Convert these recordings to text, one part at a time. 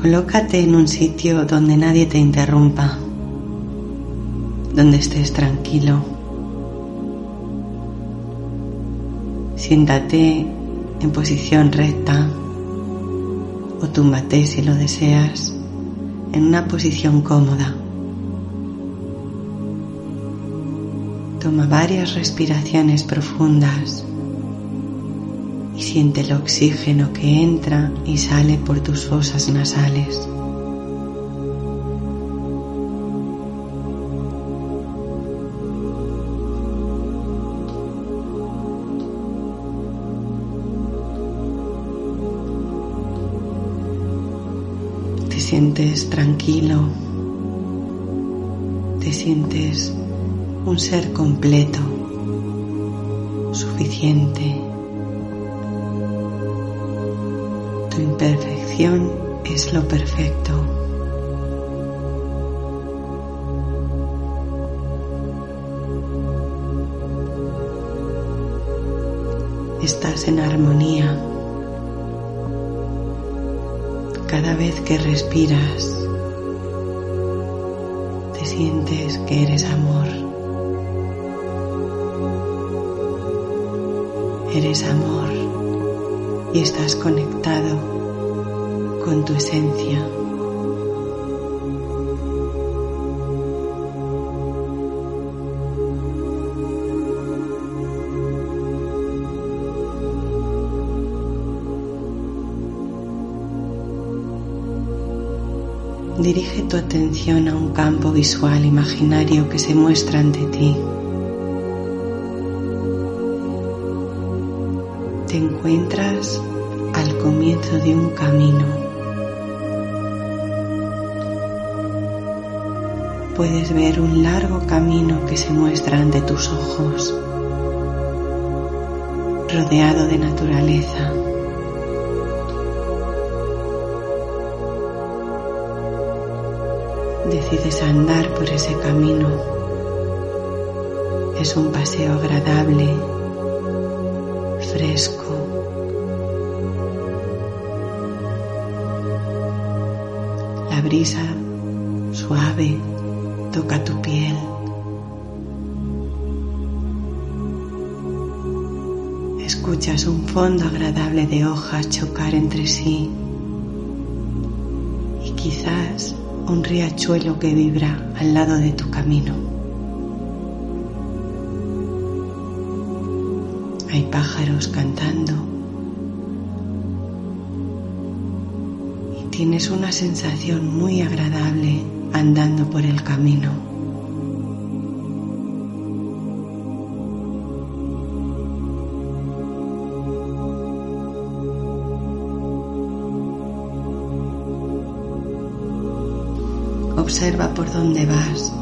Colócate en un sitio donde nadie te interrumpa, donde estés tranquilo. Siéntate en posición recta o túmbate si lo deseas en una posición cómoda. Toma varias respiraciones profundas siente el oxígeno que entra y sale por tus fosas nasales. Te sientes tranquilo, te sientes un ser completo, suficiente. Imperfección es lo perfecto. Estás en armonía. Cada vez que respiras, te sientes que eres amor. Eres amor y estás conectado con tu esencia. Dirige tu atención a un campo visual imaginario que se muestra ante ti. Te encuentras al comienzo de un camino. Puedes ver un largo camino que se muestra ante tus ojos, rodeado de naturaleza. Decides andar por ese camino. Es un paseo agradable, fresco. La brisa suave toca tu piel. Escuchas un fondo agradable de hojas chocar entre sí y quizás un riachuelo que vibra al lado de tu camino. Hay pájaros cantando y tienes una sensación muy agradable andando por el camino. Observa por dónde vas.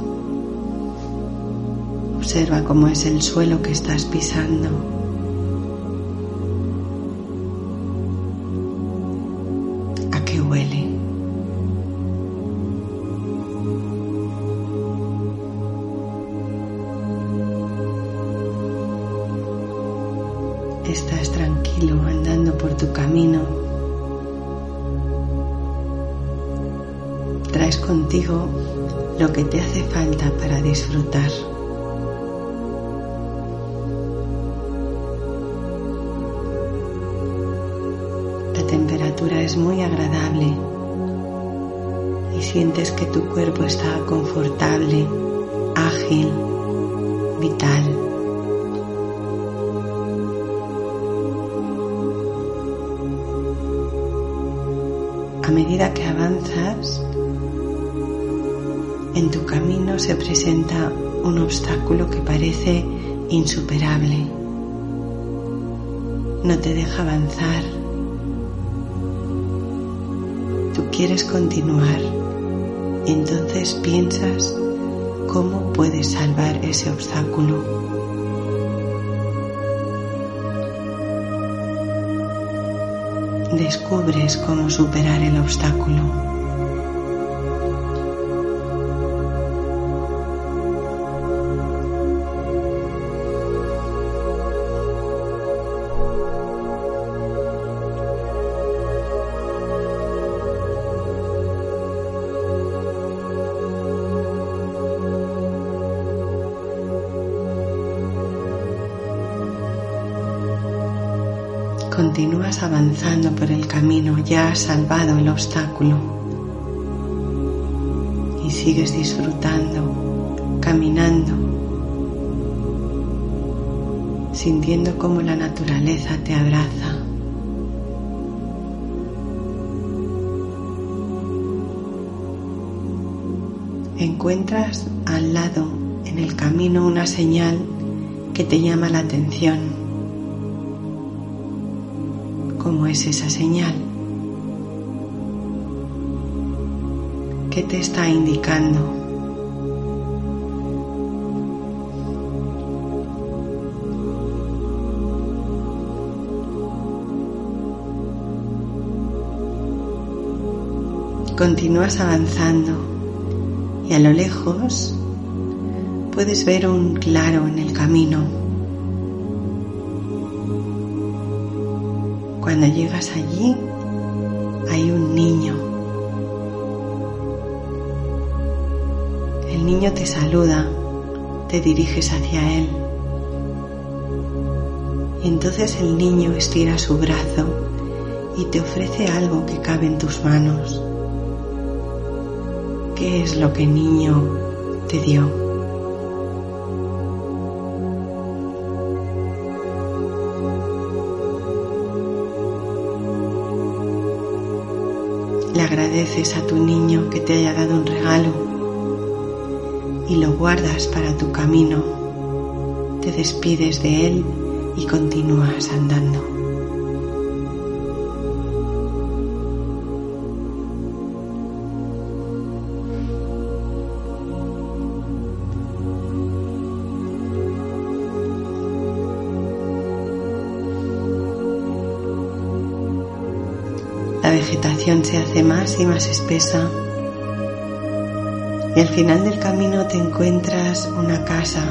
Observa cómo es el suelo que estás pisando. Estás tranquilo andando por tu camino. Traes contigo lo que te hace falta para disfrutar. La temperatura es muy agradable y sientes que tu cuerpo está confortable, ágil, vital. A medida que avanzas, en tu camino se presenta un obstáculo que parece insuperable. No te deja avanzar. Tú quieres continuar entonces piensas cómo puedes salvar ese obstáculo. Descubres cómo superar el obstáculo. Avanzando por el camino, ya has salvado el obstáculo y sigues disfrutando, caminando, sintiendo cómo la naturaleza te abraza. Encuentras al lado en el camino una señal que te llama la atención cómo es esa señal. ¿Qué te está indicando? Continúas avanzando y a lo lejos puedes ver un claro en el camino. Cuando llegas allí hay un niño. El niño te saluda, te diriges hacia él. Y entonces el niño estira su brazo y te ofrece algo que cabe en tus manos. ¿Qué es lo que niño te dio? Agradeces a tu niño que te haya dado un regalo y lo guardas para tu camino. Te despides de él y continúas andando. Se hace más y más espesa y al final del camino te encuentras una casa.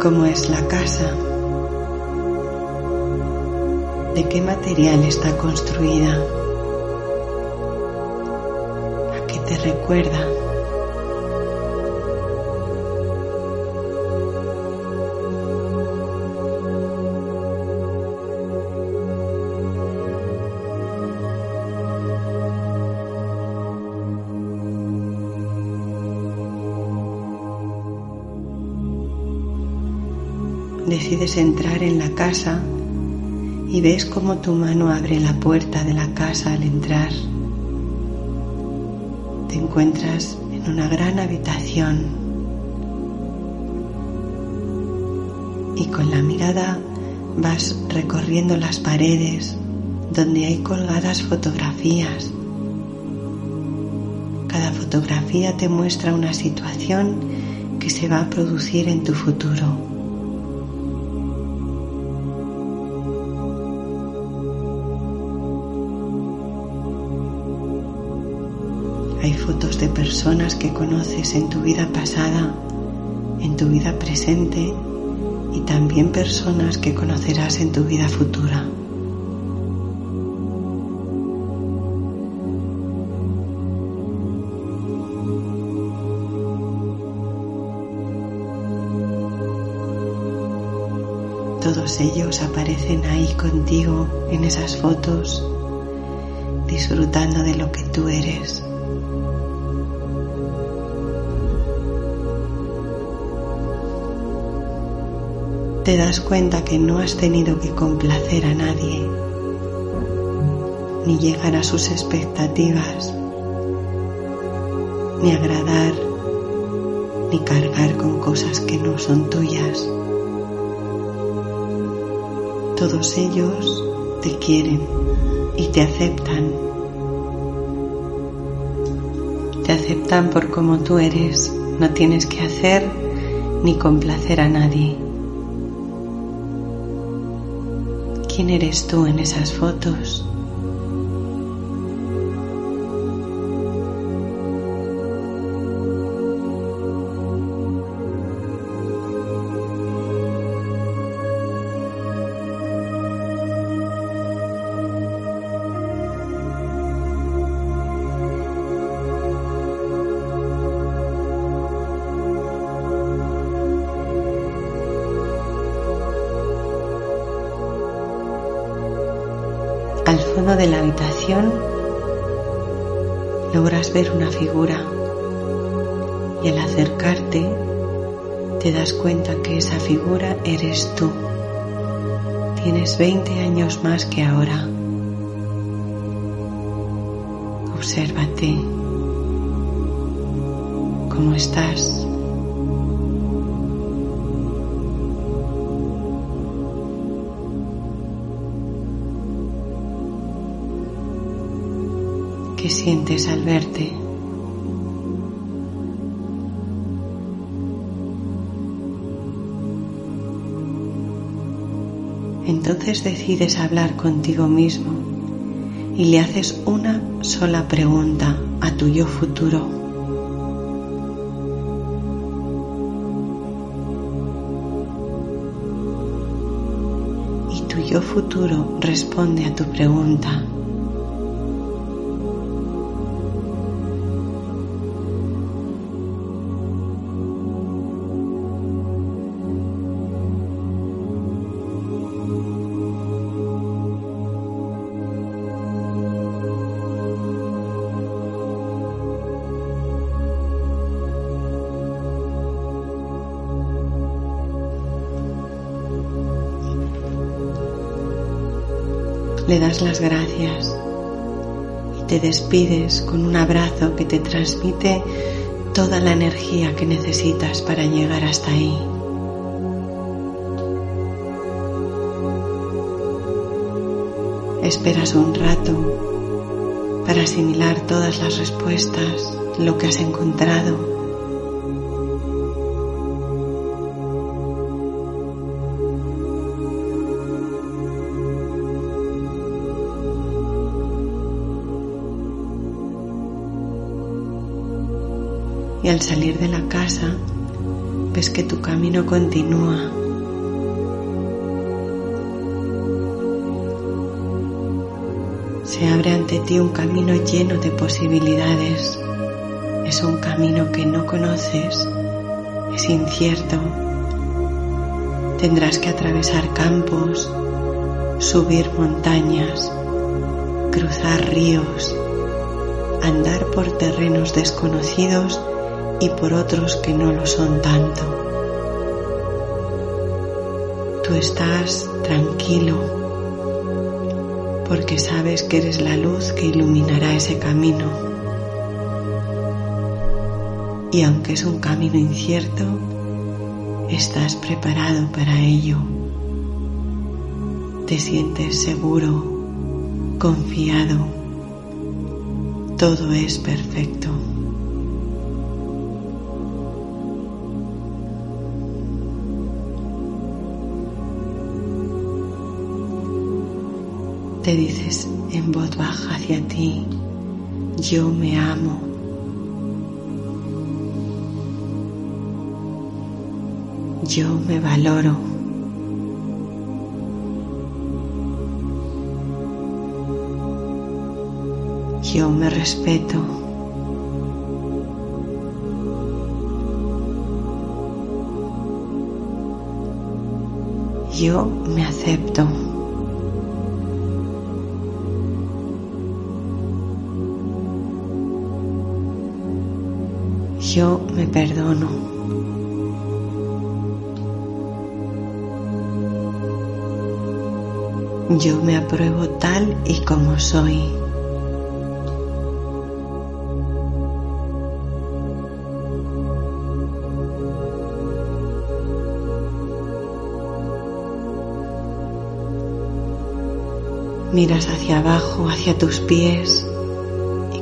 ¿Cómo es la casa? ¿De qué material está construida? ¿A qué te recuerda? Decides entrar en la casa y ves cómo tu mano abre la puerta de la casa al entrar. Te encuentras en una gran habitación y con la mirada vas recorriendo las paredes donde hay colgadas fotografías. Cada fotografía te muestra una situación que se va a producir en tu futuro. Hay fotos de personas que conoces en tu vida pasada, en tu vida presente y también personas que conocerás en tu vida futura. Todos ellos aparecen ahí contigo en esas fotos, disfrutando de lo que tú eres. Te das cuenta que no has tenido que complacer a nadie, ni llegar a sus expectativas, ni agradar, ni cargar con cosas que no son tuyas. Todos ellos te quieren y te aceptan. Te aceptan por como tú eres. No tienes que hacer ni complacer a nadie. ¿Quién eres tú en esas fotos? De la habitación logras ver una figura y al acercarte te das cuenta que esa figura eres tú. Tienes 20 años más que ahora. Obsérvate. ¿Cómo estás? ¿Qué sientes al verte? Entonces decides hablar contigo mismo y le haces una sola pregunta a tu yo futuro. Y tu yo futuro responde a tu pregunta. Le das las gracias y te despides con un abrazo que te transmite toda la energía que necesitas para llegar hasta ahí. Esperas un rato para asimilar todas las respuestas, lo que has encontrado y al salir de la casa ves que tu camino continúa. Se abre ante ti un camino lleno de posibilidades. Es un camino que no conoces, es incierto. Tendrás que atravesar campos, subir montañas, cruzar ríos, andar por terrenos desconocidos y por otros que no lo son tanto. Tú estás tranquilo porque sabes que eres la luz que iluminará ese camino. Y aunque es un camino incierto, estás preparado para ello. Te sientes seguro, confiado. Todo es perfecto. Te dices en voz baja hacia ti, yo me amo. Yo me valoro. Yo me respeto. Yo me acepto. Yo me perdono. Yo me apruebo tal y como soy. Miras hacia abajo, hacia tus pies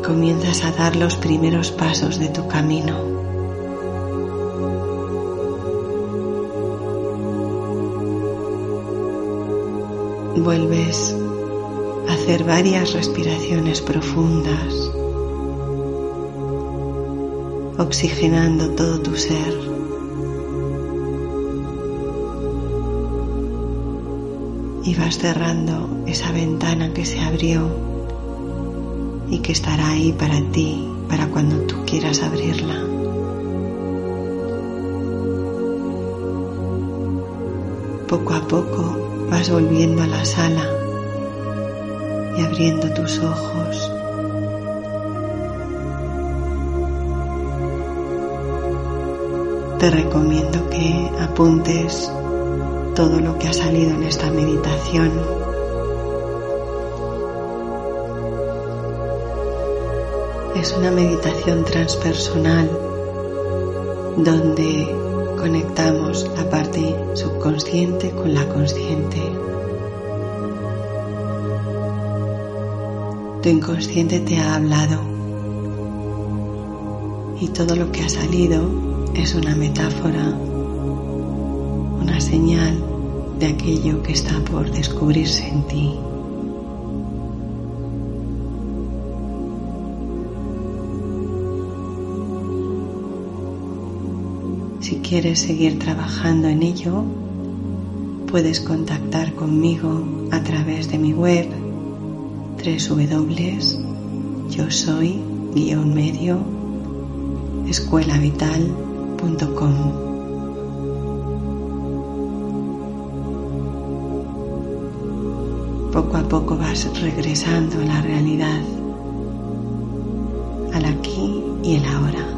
comienzas a dar los primeros pasos de tu camino. Vuelves a hacer varias respiraciones profundas, oxigenando todo tu ser. Y vas cerrando esa ventana que se abrió y que estará ahí para ti, para cuando tú quieras abrirla. Poco a poco vas volviendo a la sala y abriendo tus ojos. Te recomiendo que apuntes todo lo que ha salido en esta meditación. Es una meditación transpersonal donde conectamos la parte subconsciente con la consciente. Tu inconsciente te ha hablado y todo lo que ha salido es una metáfora, una señal de aquello que está por descubrirse en ti. Quieres seguir trabajando en ello, puedes contactar conmigo a través de mi web www.yosoy-medio escuelavital.com. Poco a poco vas regresando a la realidad, al aquí y el ahora.